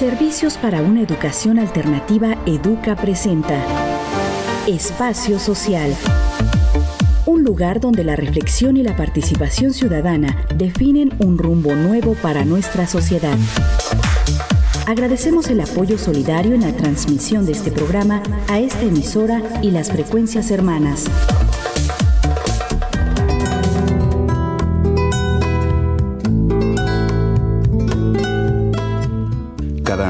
Servicios para una educación alternativa Educa presenta Espacio Social. Un lugar donde la reflexión y la participación ciudadana definen un rumbo nuevo para nuestra sociedad. Agradecemos el apoyo solidario en la transmisión de este programa a esta emisora y las frecuencias hermanas.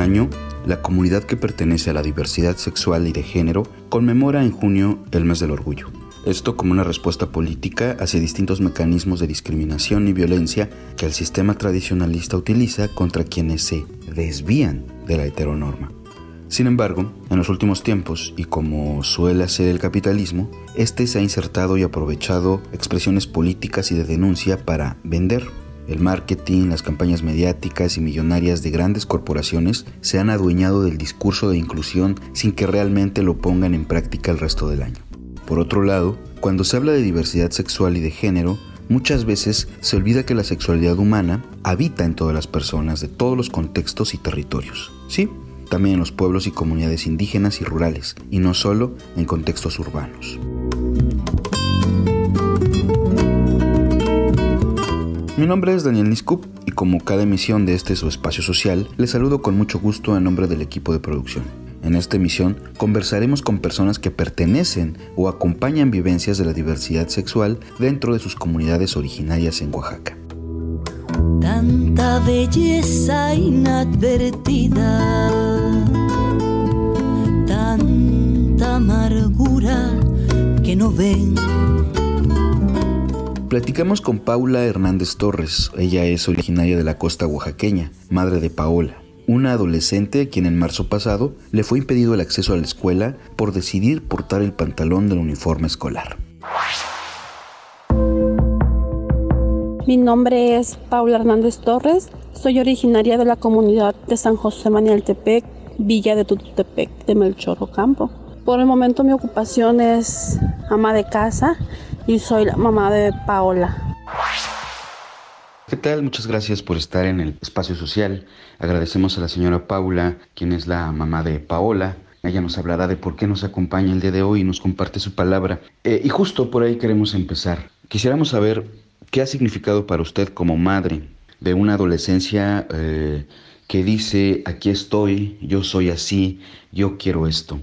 Año, la comunidad que pertenece a la diversidad sexual y de género conmemora en junio el mes del orgullo. Esto como una respuesta política hacia distintos mecanismos de discriminación y violencia que el sistema tradicionalista utiliza contra quienes se desvían de la heteronorma. Sin embargo, en los últimos tiempos, y como suele hacer el capitalismo, este se ha insertado y aprovechado expresiones políticas y de denuncia para vender. El marketing, las campañas mediáticas y millonarias de grandes corporaciones se han adueñado del discurso de inclusión sin que realmente lo pongan en práctica el resto del año. Por otro lado, cuando se habla de diversidad sexual y de género, muchas veces se olvida que la sexualidad humana habita en todas las personas de todos los contextos y territorios. Sí, también en los pueblos y comunidades indígenas y rurales, y no solo en contextos urbanos. Mi nombre es Daniel Niscup y como cada emisión de este su espacio social, les saludo con mucho gusto en nombre del equipo de producción. En esta emisión conversaremos con personas que pertenecen o acompañan vivencias de la diversidad sexual dentro de sus comunidades originarias en Oaxaca. Tanta belleza inadvertida, tanta amargura que no ven. Platicamos con Paula Hernández Torres. Ella es originaria de la costa oaxaqueña, madre de Paola una adolescente a quien en marzo pasado le fue impedido el acceso a la escuela por decidir portar el pantalón del uniforme escolar. Mi nombre es Paula Hernández Torres, soy originaria de la comunidad de San José Manialtepec, Villa de Tututepec, de Melchor Campo. Por el momento mi ocupación es ama de casa y soy la mamá de Paola. ¿Qué tal? Muchas gracias por estar en el espacio social. Agradecemos a la señora Paula, quien es la mamá de Paola. Ella nos hablará de por qué nos acompaña el día de hoy y nos comparte su palabra. Eh, y justo por ahí queremos empezar. Quisiéramos saber qué ha significado para usted como madre de una adolescencia eh, que dice, aquí estoy, yo soy así, yo quiero esto.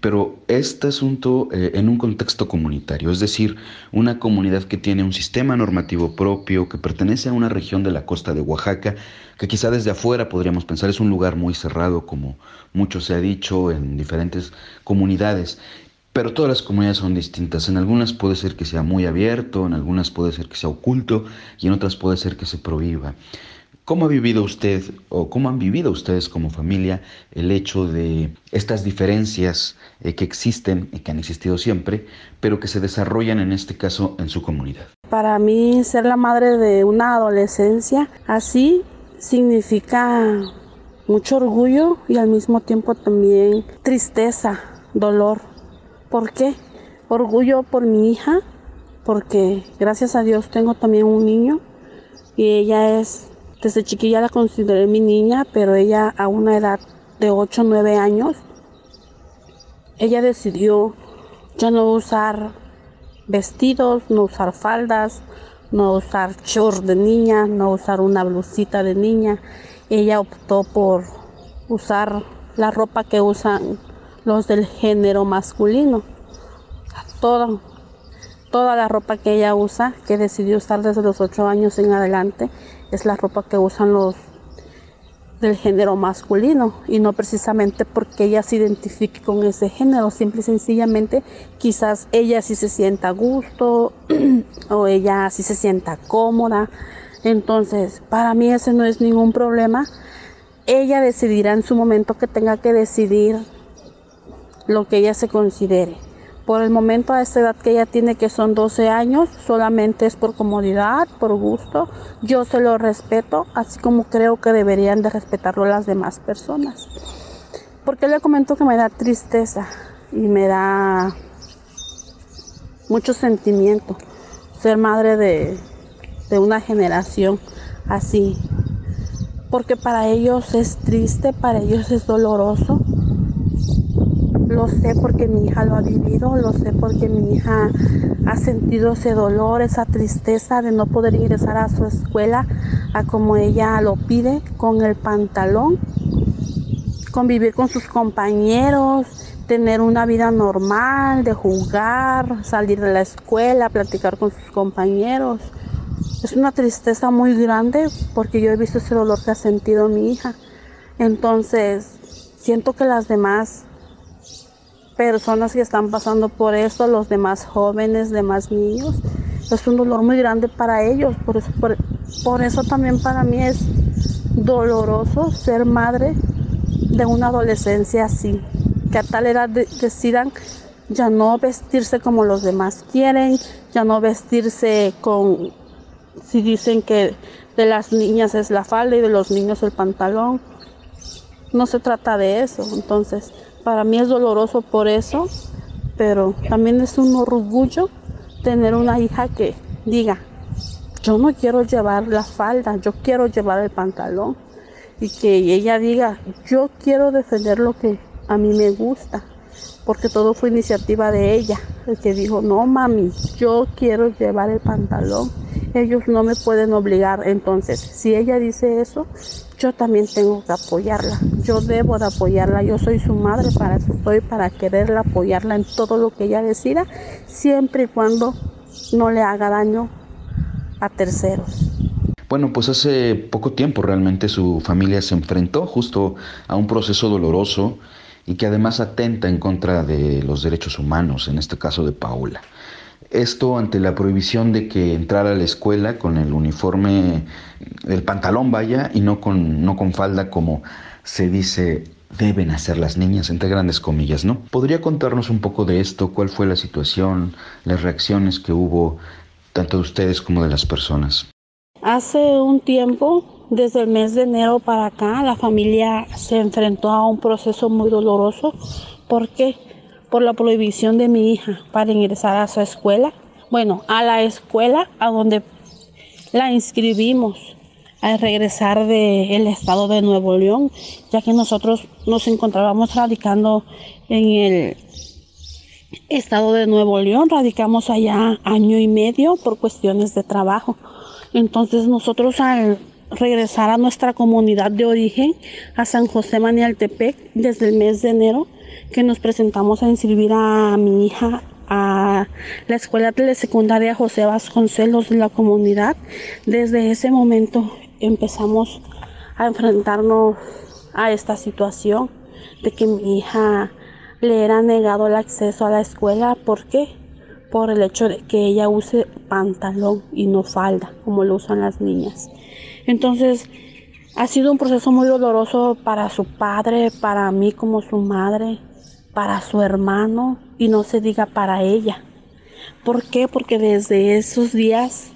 Pero este asunto eh, en un contexto comunitario, es decir, una comunidad que tiene un sistema normativo propio, que pertenece a una región de la costa de Oaxaca, que quizá desde afuera podríamos pensar es un lugar muy cerrado, como mucho se ha dicho en diferentes comunidades, pero todas las comunidades son distintas. En algunas puede ser que sea muy abierto, en algunas puede ser que sea oculto y en otras puede ser que se prohíba. ¿Cómo ha vivido usted o cómo han vivido ustedes como familia el hecho de estas diferencias eh, que existen y que han existido siempre, pero que se desarrollan en este caso en su comunidad? Para mí ser la madre de una adolescencia así significa mucho orgullo y al mismo tiempo también tristeza, dolor. ¿Por qué? Orgullo por mi hija, porque gracias a Dios tengo también un niño y ella es desde chiquilla la consideré mi niña, pero ella a una edad de 8 o 9 años, ella decidió ya no usar vestidos, no usar faldas, no usar shorts de niña, no usar una blusita de niña. Ella optó por usar la ropa que usan los del género masculino. Toda, toda la ropa que ella usa, que decidió usar desde los 8 años en adelante, es la ropa que usan los del género masculino y no precisamente porque ella se identifique con ese género, simple y sencillamente quizás ella sí se sienta a gusto o ella sí se sienta cómoda. Entonces, para mí ese no es ningún problema. Ella decidirá en su momento que tenga que decidir lo que ella se considere. Por el momento, a esta edad que ella tiene, que son 12 años, solamente es por comodidad, por gusto. Yo se lo respeto, así como creo que deberían de respetarlo las demás personas. Porque le comento que me da tristeza y me da mucho sentimiento ser madre de, de una generación así, porque para ellos es triste, para ellos es doloroso. Lo sé porque mi hija lo ha vivido, lo sé porque mi hija ha sentido ese dolor, esa tristeza de no poder ingresar a su escuela a como ella lo pide, con el pantalón, convivir con sus compañeros, tener una vida normal, de jugar, salir de la escuela, platicar con sus compañeros. Es una tristeza muy grande porque yo he visto ese dolor que ha sentido mi hija. Entonces, siento que las demás personas que están pasando por esto, los demás jóvenes, demás niños, es un dolor muy grande para ellos. Por eso, también para mí es doloroso ser madre de una adolescencia así que a tal edad decidan ya no vestirse como los demás quieren, ya no vestirse con, si dicen que de las niñas es la falda y de los niños el pantalón. No se trata de eso, entonces para mí es doloroso por eso, pero también es un orgullo tener una hija que diga, yo no quiero llevar la falda, yo quiero llevar el pantalón y que ella diga, yo quiero defender lo que a mí me gusta, porque todo fue iniciativa de ella, el que dijo, no mami, yo quiero llevar el pantalón, ellos no me pueden obligar, entonces si ella dice eso, yo también tengo que apoyarla, yo debo de apoyarla, yo soy su madre, para estoy, para quererla, apoyarla en todo lo que ella decida, siempre y cuando no le haga daño a terceros. Bueno, pues hace poco tiempo realmente su familia se enfrentó justo a un proceso doloroso y que además atenta en contra de los derechos humanos, en este caso de Paola. Esto ante la prohibición de que entrara a la escuela con el uniforme, el pantalón vaya, y no con, no con falda como se dice deben hacer las niñas, entre grandes comillas, ¿no? ¿Podría contarnos un poco de esto? ¿Cuál fue la situación, las reacciones que hubo tanto de ustedes como de las personas? Hace un tiempo desde el mes de enero para acá la familia se enfrentó a un proceso muy doloroso. ¿Por qué? Por la prohibición de mi hija para ingresar a su escuela. Bueno, a la escuela a donde la inscribimos al regresar del estado de Nuevo León, ya que nosotros nos encontrábamos radicando en el estado de Nuevo León, radicamos allá año y medio por cuestiones de trabajo. Entonces nosotros al regresar a nuestra comunidad de origen, a San José Manialtepec, desde el mes de enero, que nos presentamos a inscribir a mi hija a la escuela telesecundaria José Vasconcelos de la comunidad. Desde ese momento empezamos a enfrentarnos a esta situación de que mi hija le era negado el acceso a la escuela. ¿Por qué? Por el hecho de que ella use pantalón y no falda, como lo usan las niñas. Entonces, ha sido un proceso muy doloroso para su padre, para mí como su madre, para su hermano y no se diga para ella. ¿Por qué? Porque desde esos días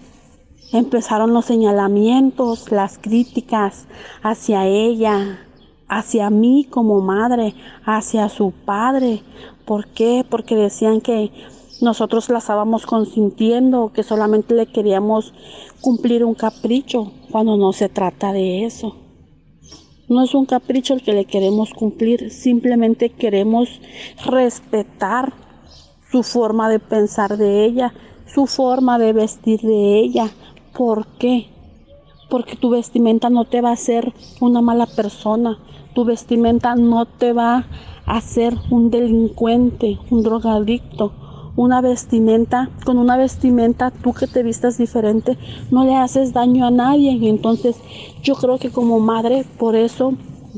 empezaron los señalamientos, las críticas hacia ella, hacia mí como madre, hacia su padre. ¿Por qué? Porque decían que nosotros la estábamos consintiendo, que solamente le queríamos cumplir un capricho cuando no se trata de eso. No es un capricho el que le queremos cumplir, simplemente queremos respetar su forma de pensar de ella, su forma de vestir de ella. ¿Por qué? Porque tu vestimenta no te va a hacer una mala persona, tu vestimenta no te va a hacer un delincuente, un drogadicto, una vestimenta, con una vestimenta, tú que te vistas diferente, no le haces daño a nadie. Entonces yo creo que como madre, por eso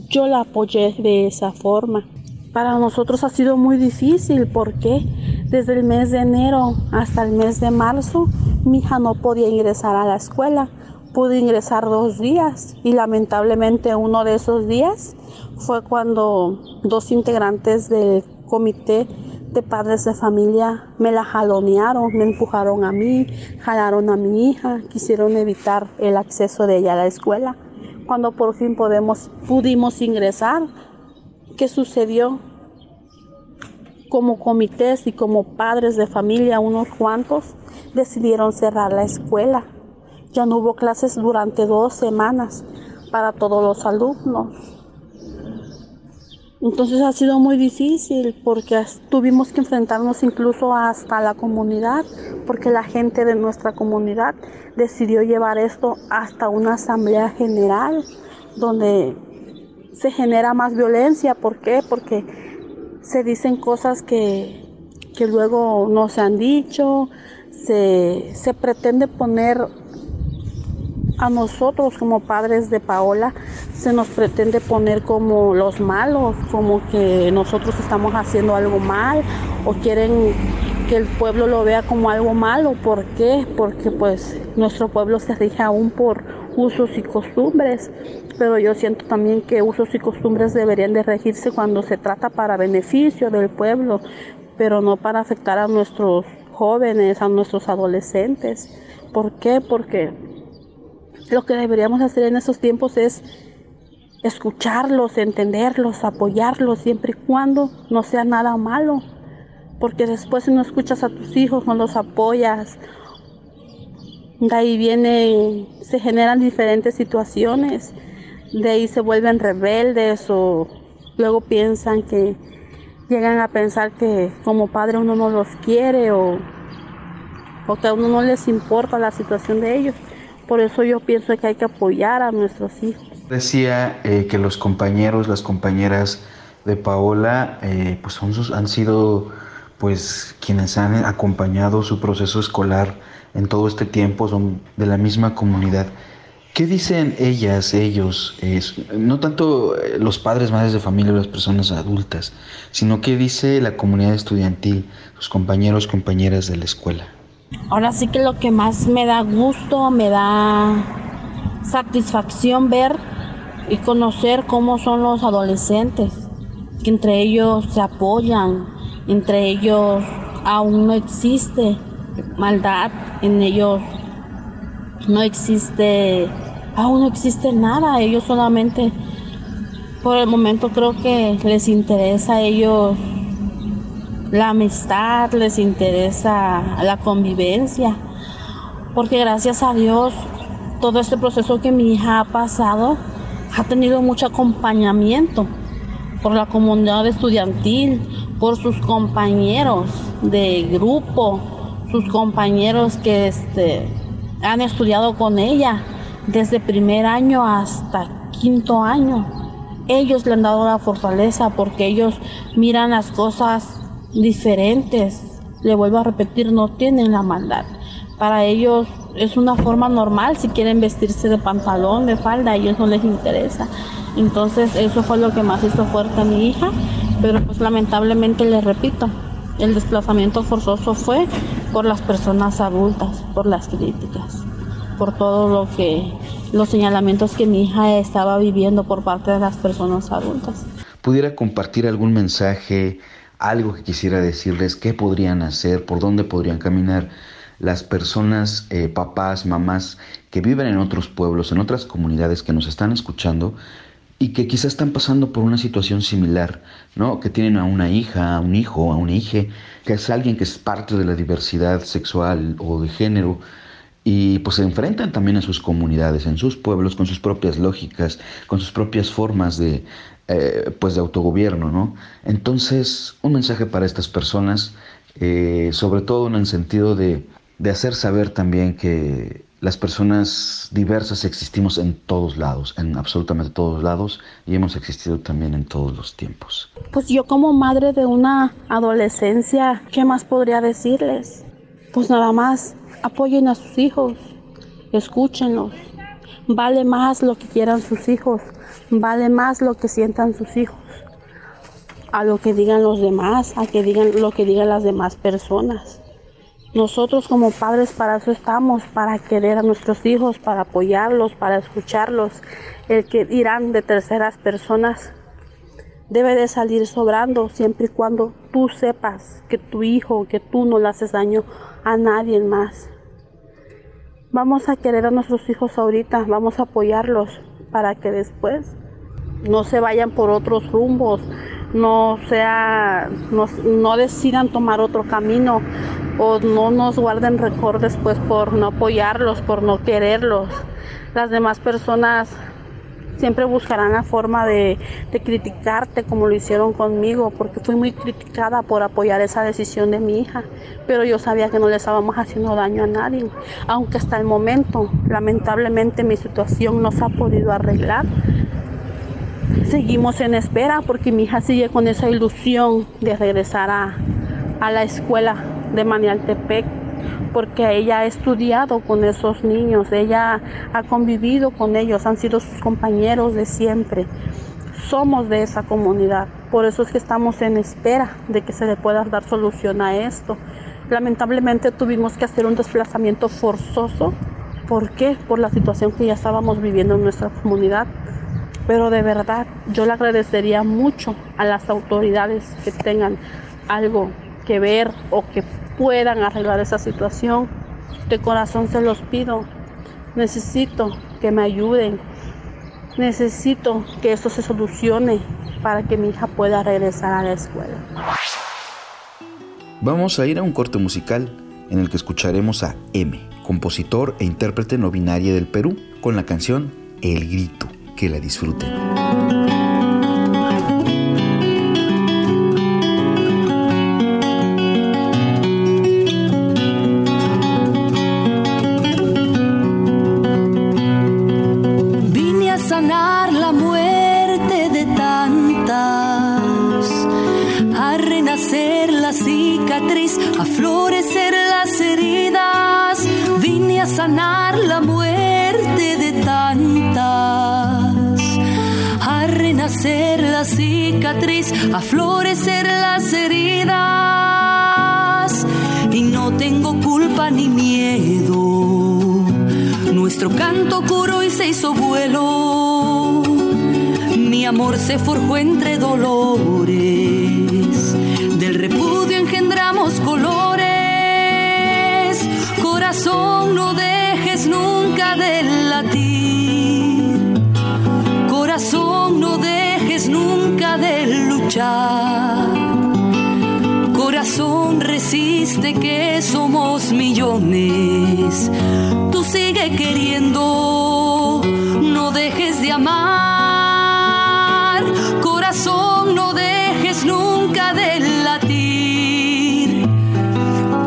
yo la apoyé de esa forma. Para nosotros ha sido muy difícil porque desde el mes de enero hasta el mes de marzo mi hija no podía ingresar a la escuela. Pude ingresar dos días y lamentablemente uno de esos días fue cuando dos integrantes del comité de padres de familia me la jalonearon, me empujaron a mí, jalaron a mi hija, quisieron evitar el acceso de ella a la escuela. Cuando por fin podemos, pudimos ingresar, ¿qué sucedió? Como comités y como padres de familia, unos cuantos, decidieron cerrar la escuela. Ya no hubo clases durante dos semanas. para todos los alumnos. Entonces ha sido muy difícil porque tuvimos que enfrentarnos incluso hasta la comunidad, porque la gente de nuestra comunidad decidió llevar esto hasta una asamblea general donde se genera más violencia. ¿Por qué? Porque se dicen cosas que, luego no se han dicho, se, se pretende poner a nosotros como padres de Paola se nos pretende poner como los malos, como que nosotros estamos haciendo algo mal o quieren que el pueblo lo vea como algo malo. ¿Por qué? Porque pues nuestro pueblo se rige aún por usos y costumbres, pero yo siento también que usos y costumbres deberían de regirse cuando se trata para beneficio del pueblo, pero no para afectar a nuestros jóvenes, a nuestros adolescentes. ¿Por qué? Porque lo que deberíamos hacer en esos tiempos es escucharlos, entenderlos, apoyarlos, siempre y cuando no sea nada malo. Porque después si no escuchas a tus hijos, no los apoyas, de ahí vienen, se generan diferentes situaciones, de ahí se vuelven rebeldes o luego piensan que llegan a pensar que como padre uno no los quiere o, o que a uno no les importa la situación de ellos. Por eso yo pienso que hay que apoyar a nuestros hijos. Decía eh, que los compañeros, las compañeras de Paola, eh, pues son han sido pues quienes han acompañado su proceso escolar en todo este tiempo, son de la misma comunidad. ¿Qué dicen ellas, ellos? no tanto eh, los padres, madres de familia, las personas adultas, sino qué dice la comunidad estudiantil, sus compañeros, compañeras de la escuela. Ahora sí que lo que más me da gusto, me da satisfacción ver y conocer cómo son los adolescentes, que entre ellos se apoyan, entre ellos aún no existe maldad, en ellos no existe, aún no existe nada, ellos solamente por el momento creo que les interesa a ellos la amistad, les interesa la convivencia, porque gracias a Dios todo este proceso que mi hija ha pasado ha tenido mucho acompañamiento por la comunidad estudiantil, por sus compañeros de grupo, sus compañeros que este, han estudiado con ella desde primer año hasta quinto año. Ellos le han dado la fortaleza porque ellos miran las cosas diferentes. Le vuelvo a repetir, no tienen la maldad. Para ellos es una forma normal, si quieren vestirse de pantalón, de falda, a ellos no les interesa. Entonces eso fue lo que más hizo fuerte a mi hija, pero pues lamentablemente le repito, el desplazamiento forzoso fue por las personas adultas, por las críticas, por todo lo que los señalamientos que mi hija estaba viviendo por parte de las personas adultas. ¿Pudiera compartir algún mensaje algo que quisiera decirles, qué podrían hacer, por dónde podrían caminar las personas, eh, papás, mamás que viven en otros pueblos, en otras comunidades que nos están escuchando y que quizás están pasando por una situación similar, ¿no? Que tienen a una hija, a un hijo, a una hija, que es alguien que es parte de la diversidad sexual o de género y pues se enfrentan también a sus comunidades, en sus pueblos, con sus propias lógicas, con sus propias formas de, eh, pues de autogobierno, ¿no? Entonces, un mensaje para estas personas, eh, sobre todo en el sentido de, de hacer saber también que las personas diversas existimos en todos lados, en absolutamente todos lados, y hemos existido también en todos los tiempos. Pues yo como madre de una adolescencia, ¿qué más podría decirles? Pues nada más, apoyen a sus hijos, escúchenlos. Vale más lo que quieran sus hijos Vale más lo que sientan sus hijos a lo que digan los demás, a que digan lo que digan las demás personas. Nosotros como padres para eso estamos, para querer a nuestros hijos, para apoyarlos, para escucharlos. El que dirán de terceras personas debe de salir sobrando siempre y cuando tú sepas que tu hijo, que tú no le haces daño a nadie más. Vamos a querer a nuestros hijos ahorita, vamos a apoyarlos, para que después no se vayan por otros rumbos, no sea, no, decidan tomar otro camino o no nos guarden récord después por no apoyarlos, por no quererlos. Las demás personas Siempre buscarán la forma de, de, criticarte como lo hicieron conmigo, porque fui muy criticada por apoyar esa decisión de mi hija. Pero yo sabía que no le estábamos haciendo daño a nadie. Aunque hasta el momento, lamentablemente, mi situación no se ha podido arreglar. Seguimos en espera porque mi hija sigue con esa ilusión de regresar a, a la escuela de Manialtepec porque ella ha estudiado con esos niños, ella ha convivido con ellos, han sido sus compañeros de siempre. Somos de esa comunidad, por eso es que estamos en espera de que se le pueda dar solución a esto. Lamentablemente tuvimos que hacer un desplazamiento forzoso. ¿Por qué? Por la situación que ya estábamos viviendo en nuestra comunidad. Pero de verdad, yo le agradecería mucho a las autoridades que tengan algo que ver o que puedan arreglar esa situación. De corazón se los pido. Necesito que me ayuden. Necesito que esto se solucione para que mi hija pueda regresar a la escuela. Vamos a ir a un corte musical en el que escucharemos a M, compositor e intérprete no binaria del Perú, con la canción El Grito. Que la disfruten. Ni miedo. Nuestro canto curó y se hizo vuelo. Mi amor se forjó entre dolores. Del repudio engendramos colores. Corazón, no dejes nunca de latir. Corazón, no dejes nunca de Corazón resiste que somos millones. Tú sigue queriendo, no dejes de amar. Corazón, no dejes nunca de latir.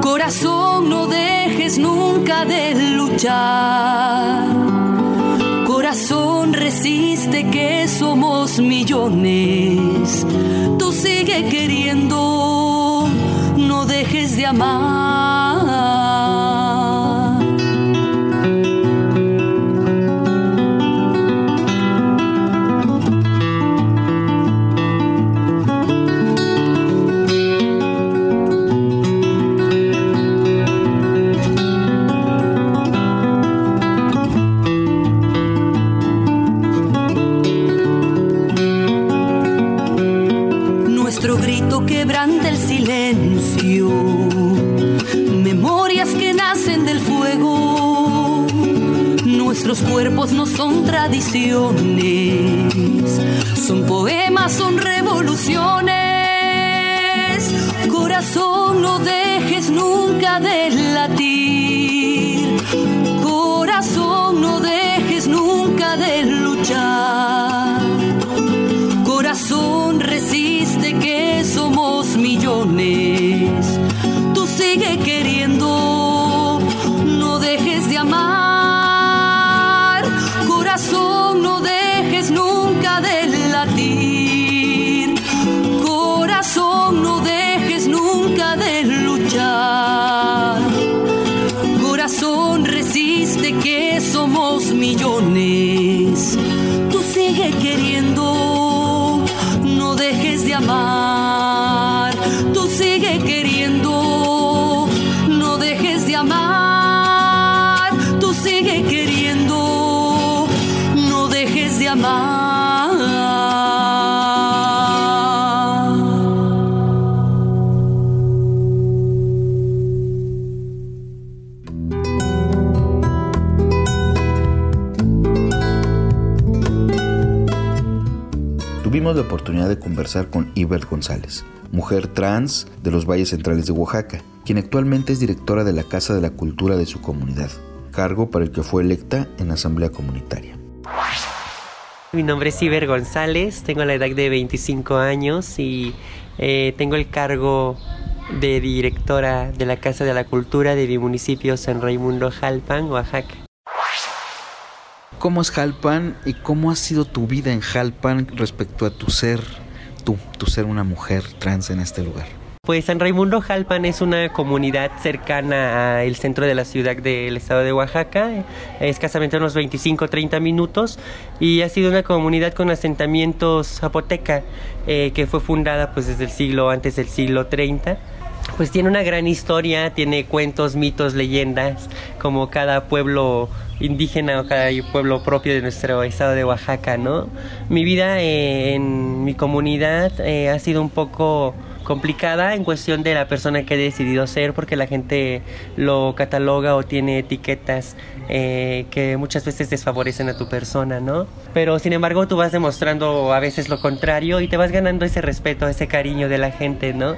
Corazón, no dejes nunca de luchar. Corazón resiste que somos millones sigue queriendo, dejes Tú sigue queriendo, Tuvimos la oportunidad de conversar con Ibert González, mujer trans de los Valles Centrales de Oaxaca, quien actualmente es directora de la Casa de la Cultura de su comunidad, cargo para el que fue electa en Asamblea Comunitaria. Mi nombre es Iber González, tengo la edad de 25 años y eh, tengo el cargo de directora de la Casa de la Cultura de mi municipio San Raimundo Jalpan, Oaxaca. ¿Cómo es Jalpan y cómo ha sido tu vida en Jalpan respecto a tu ser, tú, tu ser una mujer trans en este lugar? Pues San Raimundo Jalpan es una comunidad cercana al centro de la ciudad del estado de Oaxaca, escasamente unos 25-30 minutos, y ha sido una comunidad con asentamientos zapoteca eh, que fue fundada pues desde el siglo antes del siglo 30 pues tiene una gran historia, tiene cuentos, mitos, leyendas, como cada pueblo indígena cada pueblo propio de nuestro estado de Oaxaca, ¿no? Mi vida eh, en mi comunidad eh, ha sido un poco complicada en cuestión de la persona que he decidido ser porque la gente lo cataloga o tiene etiquetas eh, que muchas veces desfavorecen a tu persona, ¿no? Pero sin embargo tú vas demostrando a veces lo contrario y te vas ganando ese respeto, ese cariño de la gente, ¿no?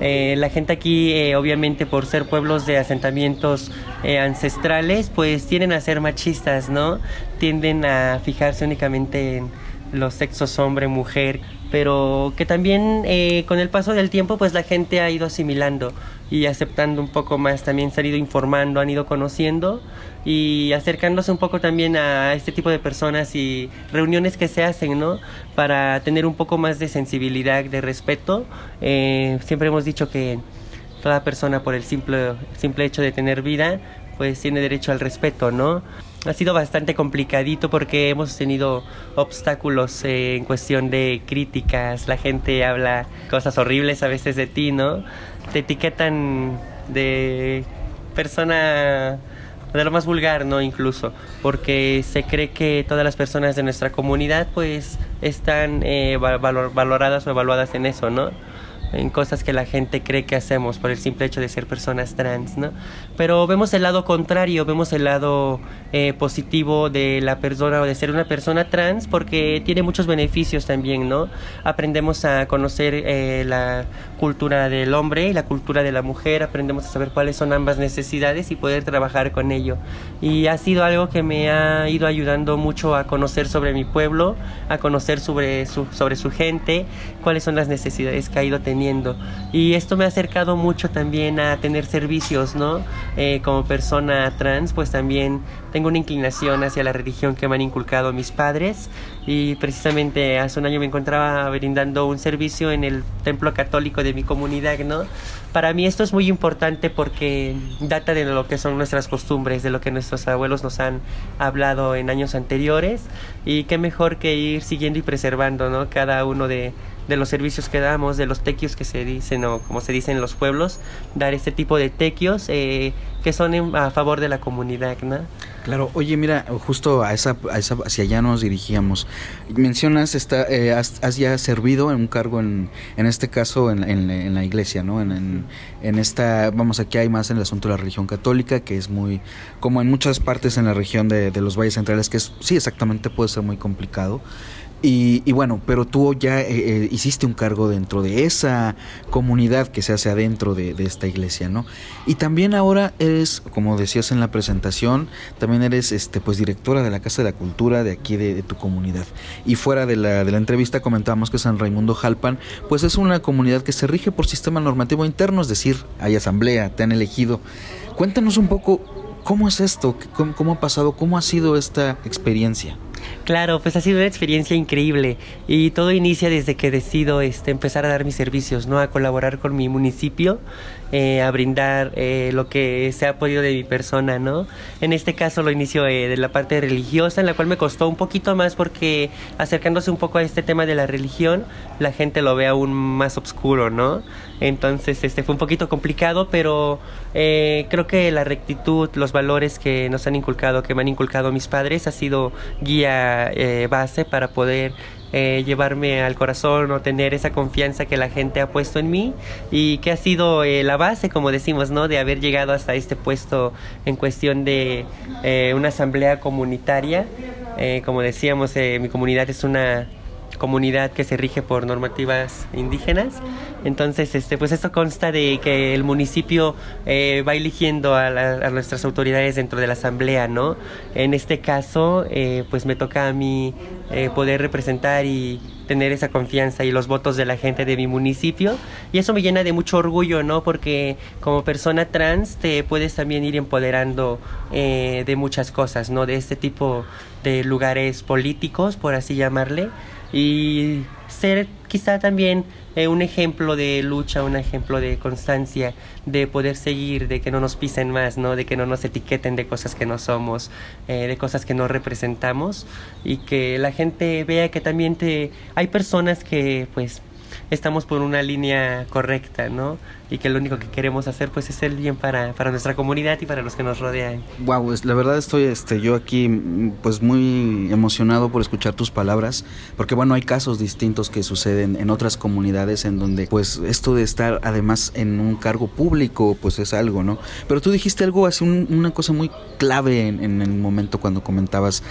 Eh, la gente aquí, eh, obviamente por ser pueblos de asentamientos ancestrales, pues tienden a ser machistas, ¿no? Tienden a fijarse únicamente en los sexos hombre, mujer, pero que también eh, con el paso del tiempo pues la gente ha ido asimilando y aceptando un poco más, también se han ido informando, han ido conociendo y acercándose un poco también a este tipo de personas y reuniones que se hacen, ¿no? Para tener un poco más de sensibilidad, de respeto. Eh, siempre hemos dicho que toda persona por el simple, simple hecho de tener vida pues tiene derecho al respeto, ¿no? Ha sido bastante complicadito porque hemos tenido obstáculos eh, en cuestión de críticas. La gente habla cosas horribles a veces de ti, ¿no? Te etiquetan de persona de lo más vulgar, ¿no? Incluso, porque se cree que todas las personas de nuestra comunidad pues están eh, valoradas o evaluadas en eso, ¿no? En cosas que la gente cree que hacemos por el simple hecho de ser personas trans, ¿no? Pero vemos el lado contrario, vemos el lado eh, positivo de la persona o de ser una persona trans porque tiene muchos beneficios también, ¿no? Aprendemos a conocer eh, la cultura del hombre y la cultura de la mujer, aprendemos a saber cuáles son ambas necesidades y poder trabajar con ello. Y ha sido algo que me ha ido ayudando mucho a conocer sobre mi pueblo, a conocer sobre su, sobre su gente, cuáles son las necesidades que ha ido teniendo y esto me ha acercado mucho también a tener servicios, ¿no? Eh, como persona trans, pues también tengo una inclinación hacia la religión que me han inculcado mis padres y precisamente hace un año me encontraba brindando un servicio en el templo católico de mi comunidad, ¿no? Para mí esto es muy importante porque data de lo que son nuestras costumbres, de lo que nuestros abuelos nos han hablado en años anteriores y qué mejor que ir siguiendo y preservando, ¿no? Cada uno de de los servicios que damos, de los tequios que se dicen o como se dice en los pueblos, dar este tipo de tequios eh, que son a favor de la comunidad, ¿no? Claro, oye, mira, justo a esa, a esa hacia allá nos dirigíamos. Mencionas, está, eh, has, ya servido en un cargo, en, en este caso, en, en, la iglesia, ¿no? En, en, esta, vamos, aquí hay más en el asunto de la religión católica, que es muy, como en muchas partes en la región de, de los valles centrales, que sí, exactamente puede ser muy complicado. Y, bueno, pero tú ya eh, eh, hiciste un cargo dentro de esa comunidad que se hace adentro de, esta iglesia, ¿no? Y también ahora eres, como decías en la presentación, también eres este, pues directora de la Casa de la Cultura de aquí de, tu comunidad. Y fuera de la, de la entrevista comentábamos que San Raimundo Jalpan, pues es una comunidad que se rige por sistema normativo interno, es decir, hay asamblea, te han elegido. Cuéntanos un poco cómo es esto, cómo ha pasado, cómo ha sido esta experiencia. Claro, pues ha sido una experiencia increíble y todo inicia desde que decido este, empezar a dar mis servicios, ¿no? A colaborar con mi municipio, eh, a brindar eh, lo que se ha podido de mi persona, ¿no? En este caso lo inicio eh, de la parte religiosa, en la cual me costó un poquito más porque acercándose un poco a este tema de la religión, la gente lo ve aún más oscuro, ¿no? Entonces, este fue un poquito complicado, pero creo que la rectitud, los valores que nos han inculcado, que me han inculcado mis padres, ha sido guía eh, base para poder eh, llevarme al corazón o tener esa confianza que la gente ha puesto en mí y que ha sido eh, la base, como decimos, ¿no? De haber llegado hasta este puesto en cuestión de una asamblea comunitaria. como decíamos, mi comunidad es una comunidad que se rige por normativas indígenas. Entonces, este, pues esto consta de que el municipio eh, va eligiendo a, nuestras autoridades dentro de la asamblea, ¿no? En este caso, eh, pues me toca a mí eh, poder representar y tener esa confianza y los votos de la gente de mi municipio y eso me llena de mucho orgullo, ¿no? Porque como persona trans te puedes también ir empoderando de muchas cosas, ¿no? De este tipo de lugares políticos, por así llamarle y ser quizá también eh, un ejemplo de lucha, un ejemplo de constancia, de poder seguir, de que no nos pisen más, ¿no? de que no nos etiqueten de cosas que no somos, eh, de cosas que no representamos y que la gente vea que también te hay personas que pues estamos por una línea correcta, ¿no? Y que lo único que queremos hacer pues es el bien para, para nuestra comunidad y para los que nos rodean. Wow, pues, la verdad estoy este yo aquí pues muy emocionado por escuchar tus palabras, porque bueno, hay casos distintos que suceden en otras comunidades en donde pues esto de estar además en un cargo público pues es algo, ¿no? Pero tú dijiste algo así una cosa muy clave en, en el momento cuando comentabas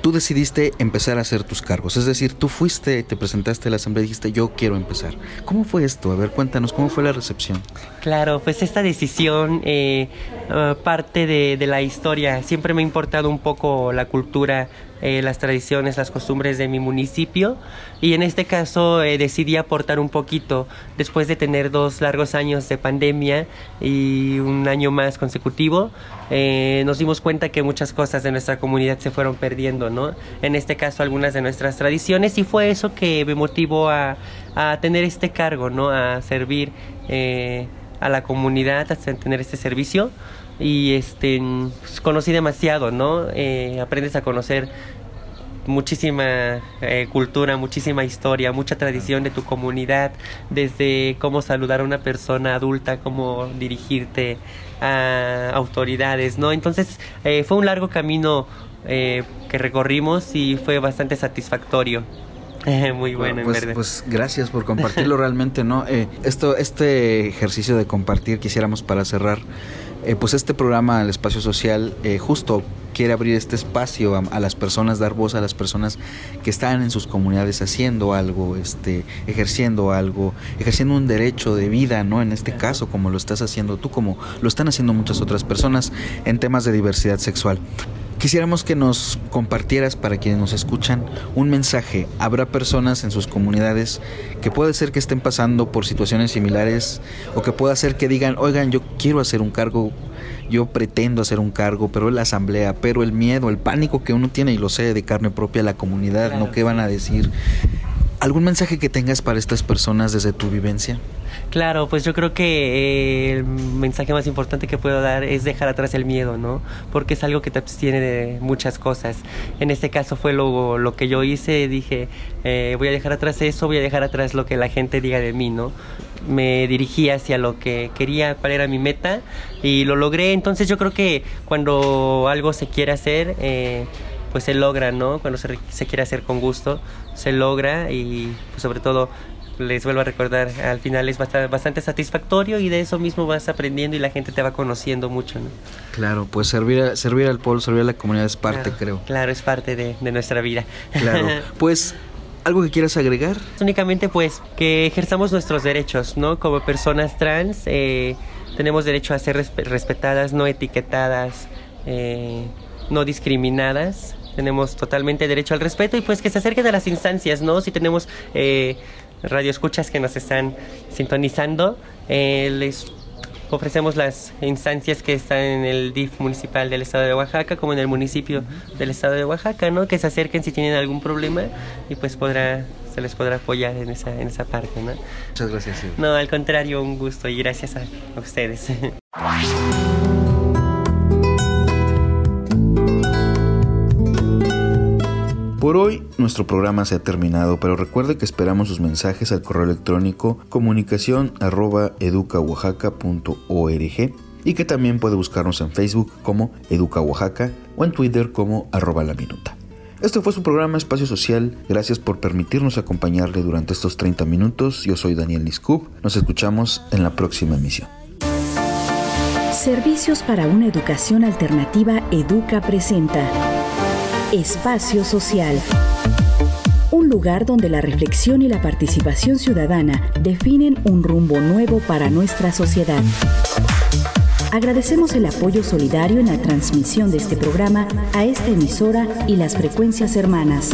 tú decidiste empezar a hacer tus cargos. Es decir, tú fuiste, te presentaste a la asamblea y dijiste, yo quiero empezar. ¿Cómo fue esto? A ver, cuéntanos, ¿cómo fue la recepción? Claro, pues esta decisión eh, ah, parte de, de la historia. Siempre me ha importado un poco la cultura eh, las tradiciones, las costumbres de mi municipio y en este caso eh, decidí aportar un poquito después de tener dos largos años de pandemia y un año más consecutivo. Eh, nos dimos cuenta que muchas cosas de nuestra comunidad se fueron perdiendo, ¿no? En este caso algunas de nuestras tradiciones y fue eso que me motivó a, a tener este cargo, ¿no? A servir a la comunidad, a tener este servicio y este pues, conocí demasiado, ¿no? Eh, aprendes a conocer muchísima eh, cultura, muchísima historia, mucha tradición de tu comunidad, desde cómo saludar a una persona adulta, cómo dirigirte a autoridades, ¿no? Entonces eh, fue un largo camino que recorrimos y fue bastante satisfactorio. Muy bueno, pues, en verdad. Pues gracias por compartirlo realmente, ¿no? esto, este ejercicio de compartir quisiéramos para cerrar eh, pues este programa, el espacio social, eh, justo quiere abrir este espacio a, las personas, dar voz a las personas que están en sus comunidades haciendo algo, este, ejerciendo algo, ejerciendo un derecho de vida, ¿no? En este caso, como lo estás haciendo tú, como lo están haciendo muchas otras personas en temas de diversidad sexual. Quisiéramos que nos compartieras para quienes nos escuchan un mensaje. Habrá personas en sus comunidades que puede ser que estén pasando por situaciones similares o que pueda ser que digan, oigan, yo quiero hacer un cargo, yo pretendo hacer un cargo, pero la asamblea, pero el miedo, el pánico que uno tiene, y lo sé de carne propia, la comunidad, ¿no? ¿Qué van a decir? ¿Algún mensaje que tengas para estas personas desde tu vivencia? Claro, pues yo creo que eh, el mensaje más importante que puedo dar es dejar atrás el miedo, ¿no? Porque es algo que te abstiene de muchas cosas. En este caso fue lo, lo que yo hice, dije, eh, voy a dejar atrás eso, voy a dejar atrás lo que la gente diga de mí, ¿no? Me dirigí hacia lo que quería, cuál era mi meta y lo logré. Entonces yo creo que cuando algo se quiere hacer... Eh, pues se logra, ¿no? Cuando se, se, quiere hacer con gusto, se logra y pues sobre todo les vuelvo a recordar, al final es bastante, bastante satisfactorio y de eso mismo vas aprendiendo y la gente te va conociendo mucho, ¿no? Claro, pues servir, servir al pueblo, servir a la comunidad es parte, creo. Claro, es parte de, de nuestra vida. Claro, pues ¿Algo que quieras agregar? Únicamente pues que ejerzamos nuestros derechos, ¿no? Como personas trans eh, tenemos derecho a ser respetadas, no etiquetadas, eh, no discriminadas tenemos totalmente derecho al respeto y pues que se acerquen a las instancias, ¿no? Si tenemos eh, radioescuchas que nos están sintonizando, eh, les ofrecemos las instancias que están en el DIF municipal del estado de Oaxaca como en el municipio del estado de Oaxaca, ¿no? Que se acerquen si tienen algún problema y pues podrá se les podrá apoyar en esa en esa parte, ¿no? Muchas gracias. No, al contrario, un gusto y gracias a ustedes. Por hoy nuestro programa se ha terminado, pero recuerde que esperamos sus mensajes al correo electrónico comunicación y que también puede buscarnos en Facebook como Educa Oaxaca o en Twitter como arroba la minuta. Este fue su programa Espacio Social. Gracias por permitirnos acompañarle durante estos 30 minutos. Yo soy Daniel Niscup. Nos escuchamos en la próxima emisión. Servicios para una educación alternativa Educa presenta Espacio Social. un lugar donde la reflexión y la participación ciudadana definen un rumbo nuevo para nuestra sociedad. Agradecemos el apoyo solidario en la transmisión de este programa a esta emisora y las frecuencias hermanas.